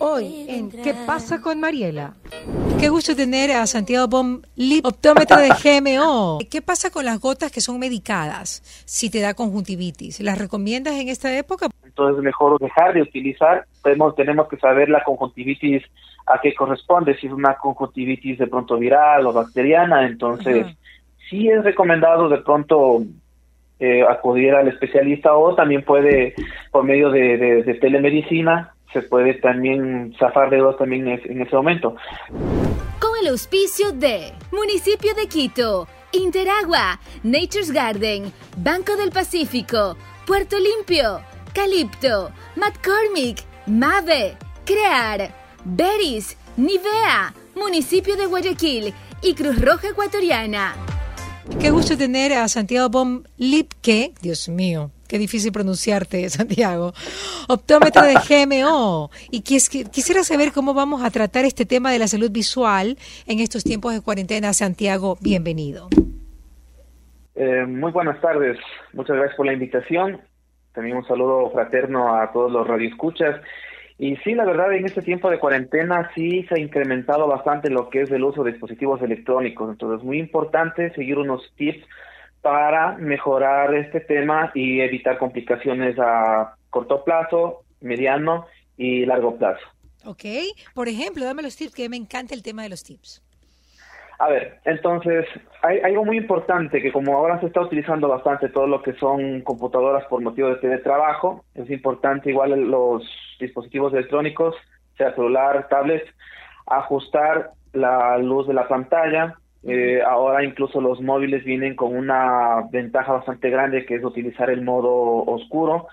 Hoy en ¿Qué pasa con Mariela? Qué gusto tener a Santiago Bom, lip optómetra de GMO. ¿Qué pasa con las gotas que son medicadas si te da conjuntivitis? ¿Las recomiendas en esta época? Entonces es mejor dejar de utilizar. Tenemos, tenemos que saber la conjuntivitis a qué corresponde, si es una conjuntivitis de pronto viral o bacteriana. Entonces sí es recomendado de pronto eh, acudir al especialista o también puede por medio de, de telemedicina se puede también zafar de dos también en ese momento. Con el auspicio de Municipio de Quito, Interagua, Nature's Garden, Banco del Pacífico, Puerto Limpio, Calipto, McCormick, Mave, Crear, Beris, Nivea, Municipio de Guayaquil y Cruz Roja Ecuatoriana. Qué gusto tener a Santiago Bom Lipke, Dios mío, qué difícil pronunciarte, Santiago, optómetra de GMO. Y quisiera saber cómo vamos a tratar este tema de la salud visual en estos tiempos de cuarentena. Santiago, bienvenido. Eh, muy buenas tardes, muchas gracias por la invitación. También un saludo fraterno a todos los radioescuchas. Y sí, la verdad, en este tiempo de cuarentena sí se ha incrementado bastante lo que es el uso de dispositivos electrónicos. Entonces, es muy importante seguir unos tips para mejorar este tema y evitar complicaciones a corto plazo, mediano y largo plazo. Ok, por ejemplo, dame los tips, que me encanta el tema de los tips. A ver, entonces, hay, algo muy importante que como ahora se está utilizando bastante todo lo que son computadoras por motivo de teletrabajo, es importante igual los dispositivos electrónicos, sea celular, tablet, ajustar la luz de la pantalla. Eh, ahora incluso los móviles vienen con una ventaja bastante grande que es utilizar el modo oscuro,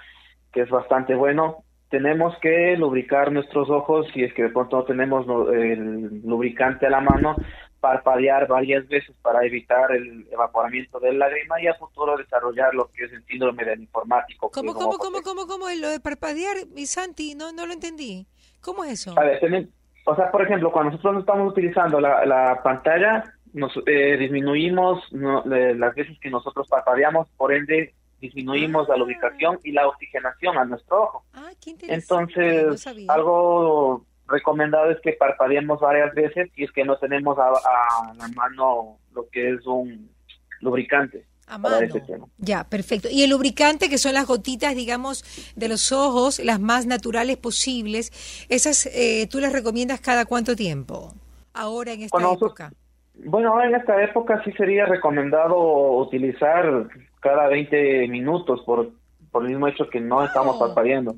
que es bastante bueno. Tenemos que lubricar nuestros ojos si es que de pronto no tenemos el lubricante a la mano parpadear varias veces para evitar el evaporamiento del lágrima y a futuro desarrollar lo que es el síndrome del informático. ¿Cómo, cómo, cómo, cómo, cómo, lo de parpadear, mi Santi? No, no lo entendí. ¿Cómo es eso? A ver, o sea, por ejemplo, cuando nosotros estamos utilizando la, la pantalla, nos eh, disminuimos las veces que nosotros parpadeamos, por ende disminuimos la lubricación y la oxigenación a nuestro ojo. Ah, qué interesante. Entonces, algo recomendado es que parpadeemos varias veces y es que no tenemos a, la mano lo que es un lubricante. A mano. Ya, perfecto. Y el lubricante, que son las gotitas, digamos, de los ojos, las más naturales posibles, esas eh, tú las recomiendas cada cuánto tiempo? Ahora en esta época. Bueno, ahora en esta época sí sería recomendado utilizar cada 20 minutos por, por el mismo hecho que no estamos parpadeando.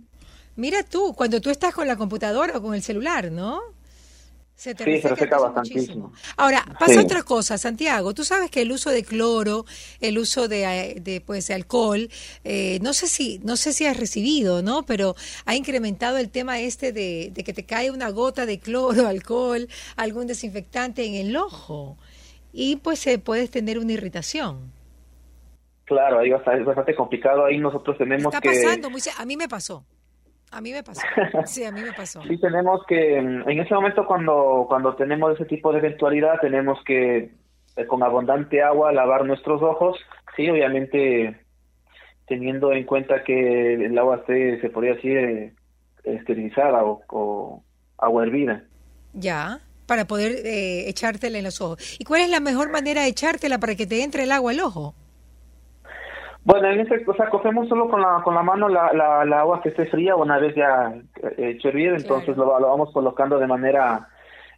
Mira tú, cuando tú estás con la computadora o con el celular, ¿no? Se te sí, se reseca bastantísimo. Ahora, pasa otra cosa, Santiago. Tú sabes que el uso de cloro, el uso de, eh, de pues, alcohol, eh, no sé si no sé si has recibido, ¿no? Pero ha incrementado el tema este de, que te cae una gota de cloro, alcohol, algún desinfectante en el ojo y pues se puedes tener una irritación. Claro, ahí es bastante complicado. Ahí nosotros tenemos Está que... pasando, a mí me pasó. A mí me pasó. Sí, a mí me pasó. sí, tenemos que, en ese momento cuando, cuando tenemos ese tipo de eventualidad, tenemos que eh, con abundante agua lavar nuestros ojos. Sí, obviamente teniendo en cuenta que el agua esté, se podría decir, eh, esterilizada o, agua hervida. Ya, para poder eh, echártela en los ojos. ¿Y cuál es la mejor manera de echártela para que te entre el agua al ojo? Bueno, en ese, o sea, cogemos solo con la, con la mano la, la, agua que esté fría una vez ya eh, hecho hervir, entonces lo, lo, vamos colocando de manera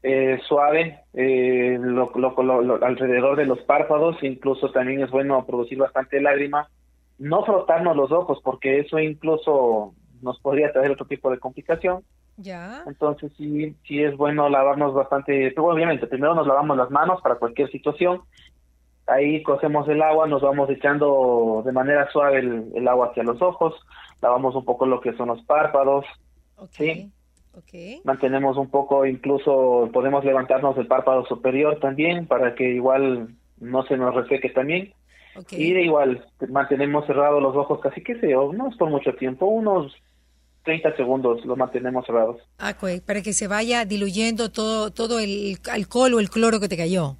eh, suave eh, lo, alrededor de los párpados, incluso también es bueno producir bastante lágrima. No frotarnos los ojos porque eso incluso nos podría traer otro tipo de complicación. Ya. Entonces sí, sí es bueno lavarnos bastante, pero obviamente primero nos lavamos las manos para cualquier situación ahí cogemos el agua, nos vamos echando de manera suave el, agua hacia los ojos, lavamos un poco lo que son los párpados, ¿sí? Mantenemos un poco, incluso podemos levantarnos el párpado superior también para que igual no se nos reseque también. Y igual mantenemos cerrados los ojos casi que sé, no es por mucho tiempo, unos 30 segundos los mantenemos cerrados. Ah, para que se vaya diluyendo todo todo el alcohol o el cloro que te cayó.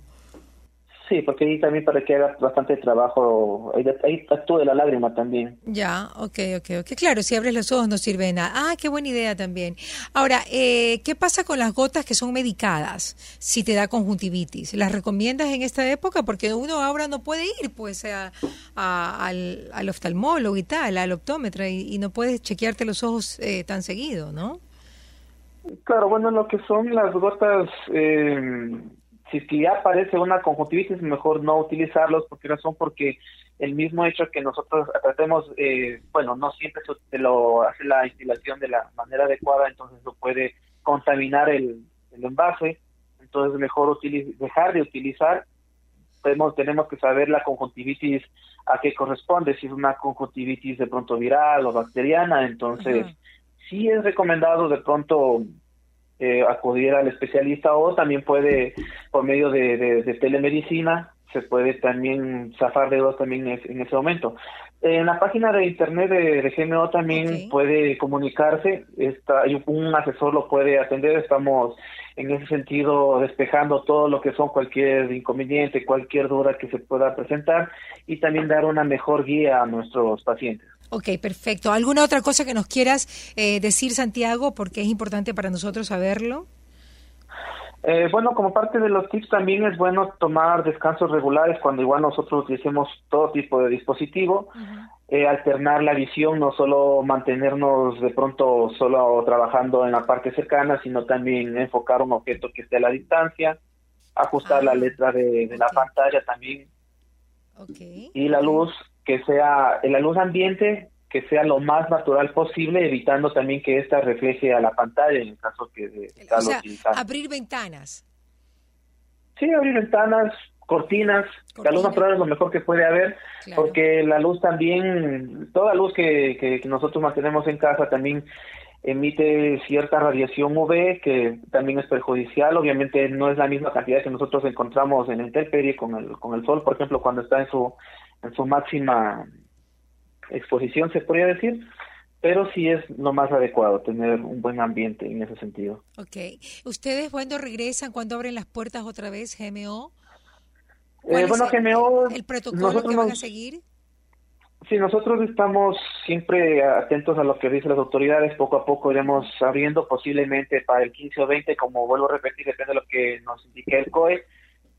Sí, porque ahí también para que haga bastante trabajo, ahí, ahí actúe la lágrima también. Ya, ok, ok, ok. Claro, si abres los ojos no sirve de nada. Ah, qué buena idea también. Ahora, eh, ¿qué pasa con las gotas que son medicadas si te da conjuntivitis? ¿Las recomiendas en esta época? Porque uno ahora no puede ir pues a, al, al, oftalmólogo y tal, al optómetra, y, no puedes chequearte los ojos eh, tan seguido, ¿no? Claro, bueno, lo que son las gotas... Eh si es que ya aparece una conjuntivitis, mejor no utilizarlos. ¿Por qué razón? Porque el mismo hecho que nosotros tratemos, eh, bueno, no siempre se lo hace la instalación de la manera adecuada, entonces lo puede contaminar el, envase. Entonces, mejor dejar de utilizar. Tenemos, tenemos que saber la conjuntivitis a qué corresponde, si es una conjuntivitis de pronto viral o bacteriana. Entonces, sí es recomendado de pronto eh, acudir al especialista o también puede, por medio de, telemedicina, se puede también zafar de dos también en, ese momento. En la página de internet de, GMO también puede comunicarse, está, un asesor lo puede atender, estamos en ese sentido despejando todo lo que son cualquier inconveniente, cualquier duda que se pueda presentar y también dar una mejor guía a nuestros pacientes. Ok, perfecto. ¿Alguna otra cosa que nos quieras eh, decir, Santiago, porque es importante para nosotros saberlo? Eh, bueno, como parte de los tips también es bueno tomar descansos regulares cuando igual nosotros utilicemos todo tipo de dispositivo, eh, alternar la visión, no solo mantenernos de pronto solo trabajando en la parte cercana, sino también enfocar un objeto que esté a la distancia, ajustar la ah, letra de, la pantalla también. Okay. Y la luz que sea en la luz ambiente que sea lo más natural posible, evitando también que ésta refleje a la pantalla en el caso que de, o sea, abrir ventanas. Sí, abrir ventanas, cortinas, la luz natural es lo mejor que puede haber, porque la luz también, toda luz que, que, nosotros mantenemos en casa también emite cierta radiación UV que también es perjudicial. Obviamente no es la misma cantidad que nosotros encontramos en el intemperie con el, con el sol, por ejemplo, cuando está en su en su máxima exposición, se podría decir, pero sí es lo más adecuado tener un buen ambiente en ese sentido. Ok. ¿Ustedes cuándo regresan, cuándo abren las puertas otra vez, GMO? Eh, bueno, GMO... ¿El protocolo que van a seguir? Sí, nosotros estamos siempre atentos a lo que dicen las autoridades. Poco a poco iremos abriendo, posiblemente para el 15 o 20, como vuelvo a repetir, depende de lo que nos indique el COE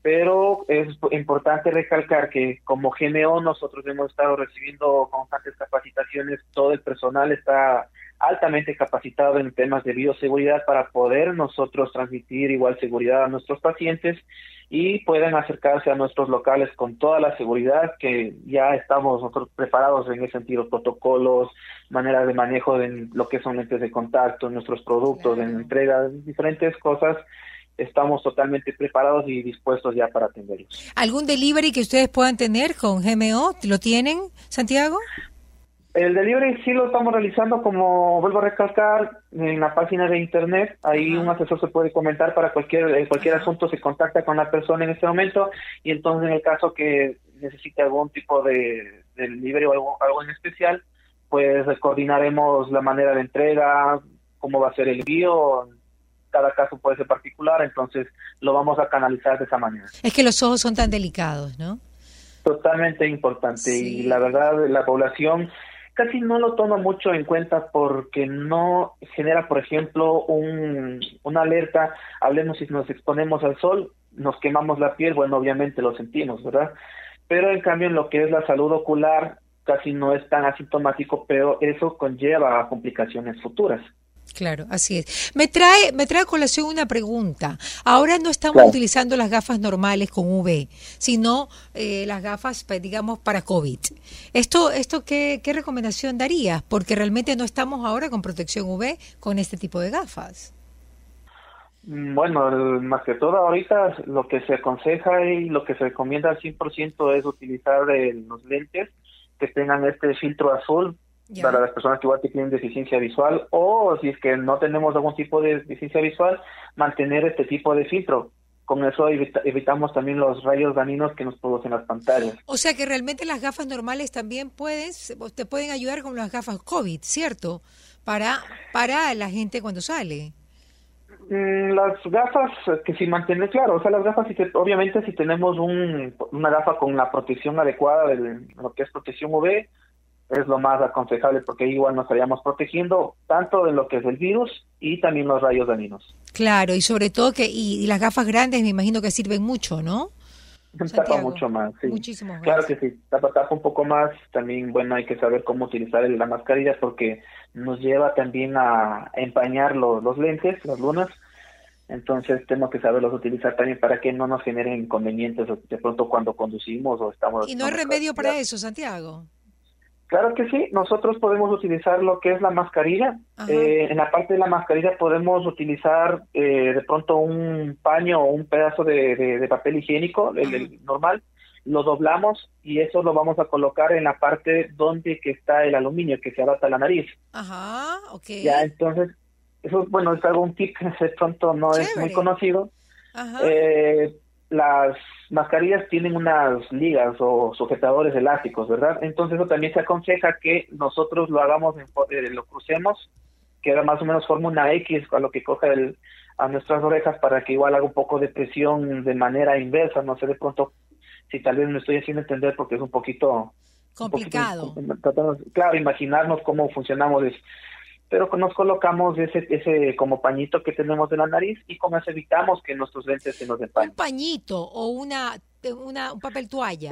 pero es importante recalcar que como GMO nosotros hemos estado recibiendo constantes capacitaciones, todo el personal está altamente capacitado en temas de bioseguridad para poder nosotros transmitir igual seguridad a nuestros pacientes y puedan acercarse a nuestros locales con toda la seguridad que ya estamos nosotros preparados en ese sentido, protocolos, maneras de manejo de lo que son lentes de contacto, nuestros productos, en entrega, diferentes cosas estamos totalmente preparados y dispuestos ya para atenderlos. ¿Algún delivery que ustedes puedan tener con GMO? ¿Lo tienen, Santiago? El delivery sí lo estamos realizando, como vuelvo a recalcar, en la página de internet. Ahí un asesor se puede comentar para cualquier cualquier asunto, se contacta con la persona en este momento y entonces en el caso que necesite algún tipo de, delivery o algo, algo en especial, pues coordinaremos la manera de entrega, cómo va a ser el envío, cada caso puede ser particular, entonces lo vamos a canalizar de esa manera. Es que los ojos son tan delicados, ¿no? Totalmente importante y la verdad la población casi no lo toma mucho en cuenta porque no genera, por ejemplo, un, una alerta, hablemos si nos exponemos al sol, nos quemamos la piel, bueno, obviamente lo sentimos, ¿verdad? Pero en cambio en lo que es la salud ocular casi no es tan asintomático, pero eso conlleva a complicaciones futuras. Claro, así es. Me trae, me trae a colación una pregunta. Ahora no estamos utilizando las gafas normales con UV, sino eh, las gafas, pues, digamos, para COVID. ¿Esto, esto qué, qué recomendación darías? Porque realmente no estamos ahora con protección UV con este tipo de gafas. Mm, bueno, más que todo ahorita lo que se aconseja y lo que se recomienda al 100% es utilizar eh, los lentes que tengan este filtro azul para las personas que igual tienen deficiencia visual o si es que no tenemos algún tipo de deficiencia visual, mantener este tipo de filtro. Con eso evitamos también los rayos dañinos que nos producen las pantallas. O sea que realmente las gafas normales también pueden, te pueden ayudar con las gafas COVID, ¿cierto? Para, para la gente cuando sale. Mm, las gafas que si mantienen, claro, o sea, las gafas, si obviamente si tenemos un, una gafa con la protección adecuada de lo que es protección UV, es lo más aconsejable porque igual nos estaríamos protegiendo tanto de lo que es el virus y también los rayos dañinos. Claro, y sobre todo que y, las gafas grandes me imagino que sirven mucho, ¿no? Tapa mucho más, sí. Muchísimo más. Claro que sí, tapa, tapa un poco más. También, bueno, hay que saber cómo utilizar la mascarilla porque nos lleva también a empañar los, los lentes, las lunas. Entonces tenemos que saberlos utilizar también para que no nos generen inconvenientes de pronto cuando conducimos o estamos... Y no hay remedio para eso, Santiago. Claro que sí, nosotros podemos utilizar lo que es la mascarilla. Eh, en la parte de la mascarilla podemos utilizar eh, de pronto un paño o un pedazo de, papel higiénico, el, normal, lo doblamos y eso lo vamos a colocar en la parte donde que está el aluminio que se adapta a la nariz. Ajá, ok. Ya, entonces, eso, bueno, es algún tip que de pronto no es muy conocido. Ajá. Eh, las mascarillas tienen unas ligas o sujetadores elásticos, ¿verdad? Entonces eso también se aconseja que nosotros lo hagamos, eh, lo crucemos, que ahora más o menos forma una X a lo que coge el, a nuestras orejas para que igual haga un poco de presión de manera inversa, no sé de pronto si tal vez me estoy haciendo entender porque es un poquito complicado. claro, imaginarnos cómo funcionamos pero nos colocamos ese, ese como pañito que tenemos en la nariz y con eso evitamos que nuestros lentes se nos empañen. ¿Un pañito o una, una un papel toalla?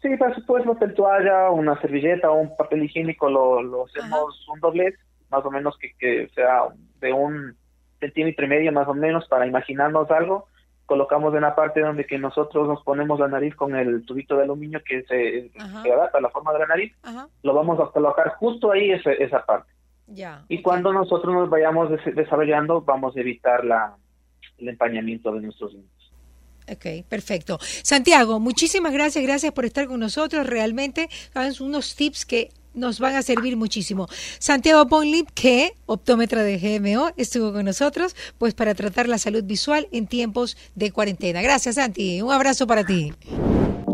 sí, pues, papel toalla, una servilleta o un papel higiénico, lo, lo hacemos un doblez, más o menos que, que sea de un centímetro y medio más o menos para imaginarnos algo. Colocamos en la parte donde que nosotros nos ponemos la nariz con el tubito de aluminio que se, adapta a la forma de la nariz, lo vamos a colocar justo ahí esa, esa parte y cuando nosotros nos vayamos desarrollando, vamos a evitar la, el empañamiento de nuestros niños. Ok, perfecto. Santiago, muchísimas gracias, gracias por estar con nosotros. Realmente, unos tips que nos van a servir muchísimo. Santiago Bonlip, que optómetra de GMO, estuvo con nosotros, pues para tratar la salud visual en tiempos de cuarentena. Gracias, Santi. Un abrazo para ti.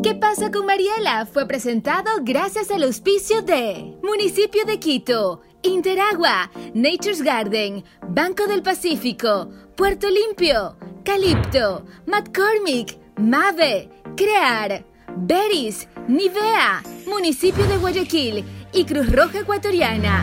¿Qué pasa con Mariela? Fue presentado gracias al auspicio de Municipio de Quito, Interagua, Nature's Garden, Banco del Pacífico, Puerto Limpio, Calipto, McCormick, Mave, Crear, Beris, Nivea, Municipio de Guayaquil y Cruz Roja Ecuatoriana.